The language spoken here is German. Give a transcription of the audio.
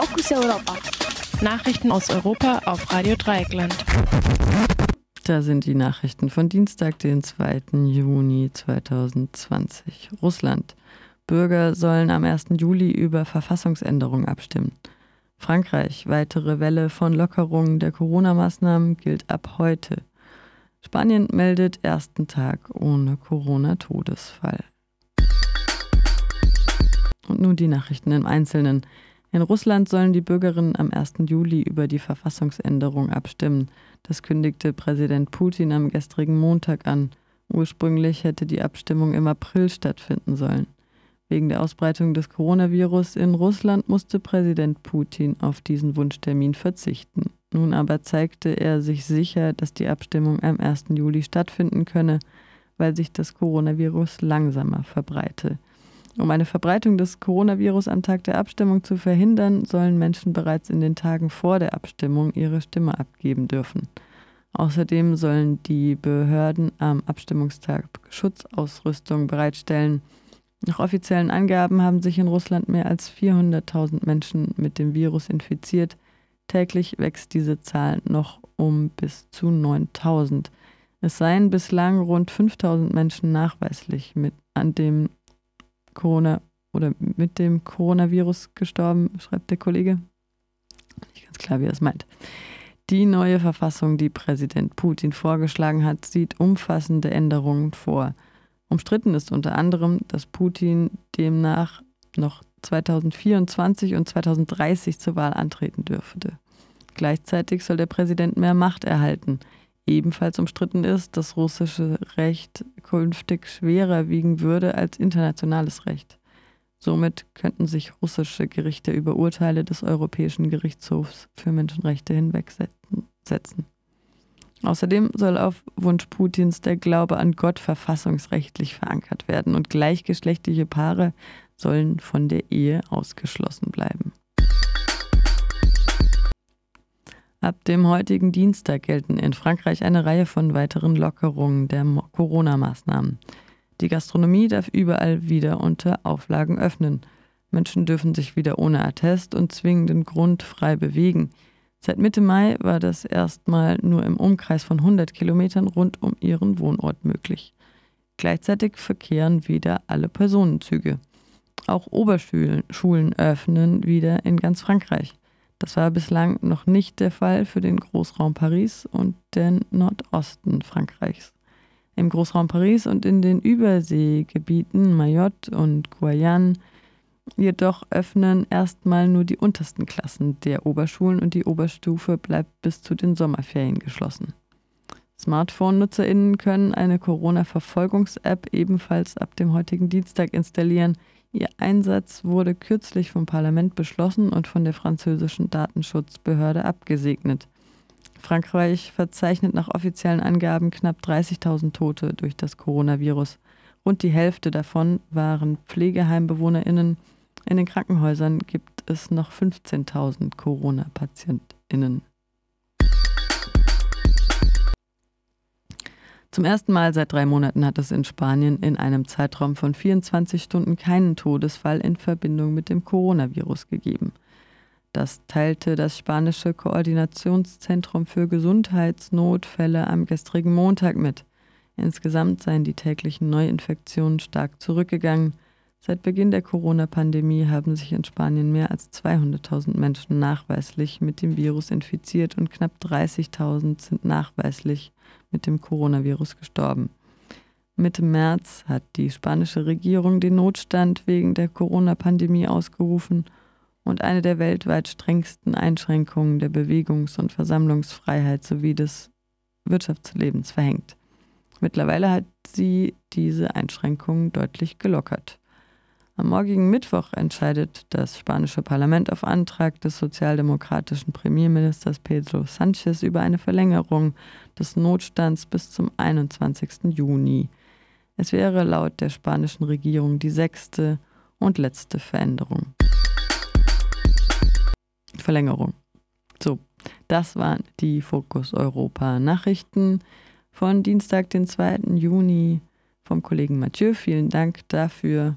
Fokus Europa. Nachrichten aus Europa auf Radio Dreieckland. Da sind die Nachrichten von Dienstag, den 2. Juni 2020. Russland. Bürger sollen am 1. Juli über Verfassungsänderungen abstimmen. Frankreich. Weitere Welle von Lockerungen der Corona-Maßnahmen gilt ab heute. Spanien meldet ersten Tag ohne Corona-Todesfall. Und nun die Nachrichten im Einzelnen. In Russland sollen die Bürgerinnen am 1. Juli über die Verfassungsänderung abstimmen. Das kündigte Präsident Putin am gestrigen Montag an. Ursprünglich hätte die Abstimmung im April stattfinden sollen. Wegen der Ausbreitung des Coronavirus in Russland musste Präsident Putin auf diesen Wunschtermin verzichten. Nun aber zeigte er sich sicher, dass die Abstimmung am 1. Juli stattfinden könne, weil sich das Coronavirus langsamer verbreite. Um eine Verbreitung des Coronavirus am Tag der Abstimmung zu verhindern, sollen Menschen bereits in den Tagen vor der Abstimmung ihre Stimme abgeben dürfen. Außerdem sollen die Behörden am Abstimmungstag Schutzausrüstung bereitstellen. Nach offiziellen Angaben haben sich in Russland mehr als 400.000 Menschen mit dem Virus infiziert. Täglich wächst diese Zahl noch um bis zu 9.000. Es seien bislang rund 5.000 Menschen nachweislich mit an dem Corona oder mit dem Coronavirus gestorben, schreibt der Kollege. Nicht ganz klar, wie er es meint. Die neue Verfassung, die Präsident Putin vorgeschlagen hat, sieht umfassende Änderungen vor. Umstritten ist unter anderem, dass Putin demnach noch 2024 und 2030 zur Wahl antreten dürfte. Gleichzeitig soll der Präsident mehr Macht erhalten. Ebenfalls umstritten ist, dass russische Recht künftig schwerer wiegen würde als internationales Recht. Somit könnten sich russische Gerichte über Urteile des Europäischen Gerichtshofs für Menschenrechte hinwegsetzen. Außerdem soll auf Wunsch Putins der Glaube an Gott verfassungsrechtlich verankert werden und gleichgeschlechtliche Paare sollen von der Ehe ausgeschlossen bleiben. Ab dem heutigen Dienstag gelten in Frankreich eine Reihe von weiteren Lockerungen der Corona-Maßnahmen. Die Gastronomie darf überall wieder unter Auflagen öffnen. Menschen dürfen sich wieder ohne Attest und zwingenden Grund frei bewegen. Seit Mitte Mai war das erstmal nur im Umkreis von 100 Kilometern rund um ihren Wohnort möglich. Gleichzeitig verkehren wieder alle Personenzüge. Auch Oberschulen öffnen wieder in ganz Frankreich. Das war bislang noch nicht der Fall für den Großraum Paris und den Nordosten Frankreichs. Im Großraum Paris und in den Überseegebieten Mayotte und Guayane jedoch öffnen erstmal nur die untersten Klassen der Oberschulen und die Oberstufe bleibt bis zu den Sommerferien geschlossen. Smartphone-NutzerInnen können eine Corona-Verfolgungs-App ebenfalls ab dem heutigen Dienstag installieren, Ihr Einsatz wurde kürzlich vom Parlament beschlossen und von der französischen Datenschutzbehörde abgesegnet. Frankreich verzeichnet nach offiziellen Angaben knapp 30.000 Tote durch das Coronavirus. Rund die Hälfte davon waren Pflegeheimbewohnerinnen. In den Krankenhäusern gibt es noch 15.000 Corona-Patientinnen. Zum ersten Mal seit drei Monaten hat es in Spanien in einem Zeitraum von 24 Stunden keinen Todesfall in Verbindung mit dem Coronavirus gegeben. Das teilte das spanische Koordinationszentrum für Gesundheitsnotfälle am gestrigen Montag mit. Insgesamt seien die täglichen Neuinfektionen stark zurückgegangen. Seit Beginn der Corona-Pandemie haben sich in Spanien mehr als 200.000 Menschen nachweislich mit dem Virus infiziert und knapp 30.000 sind nachweislich mit dem Coronavirus gestorben. Mitte März hat die spanische Regierung den Notstand wegen der Corona-Pandemie ausgerufen und eine der weltweit strengsten Einschränkungen der Bewegungs- und Versammlungsfreiheit sowie des Wirtschaftslebens verhängt. Mittlerweile hat sie diese Einschränkungen deutlich gelockert. Am morgigen Mittwoch entscheidet das spanische Parlament auf Antrag des sozialdemokratischen Premierministers Pedro Sánchez über eine Verlängerung des Notstands bis zum 21. Juni. Es wäre laut der spanischen Regierung die sechste und letzte Veränderung. Verlängerung. So, das waren die Fokus Europa Nachrichten von Dienstag, den 2. Juni vom Kollegen Mathieu. Vielen Dank dafür.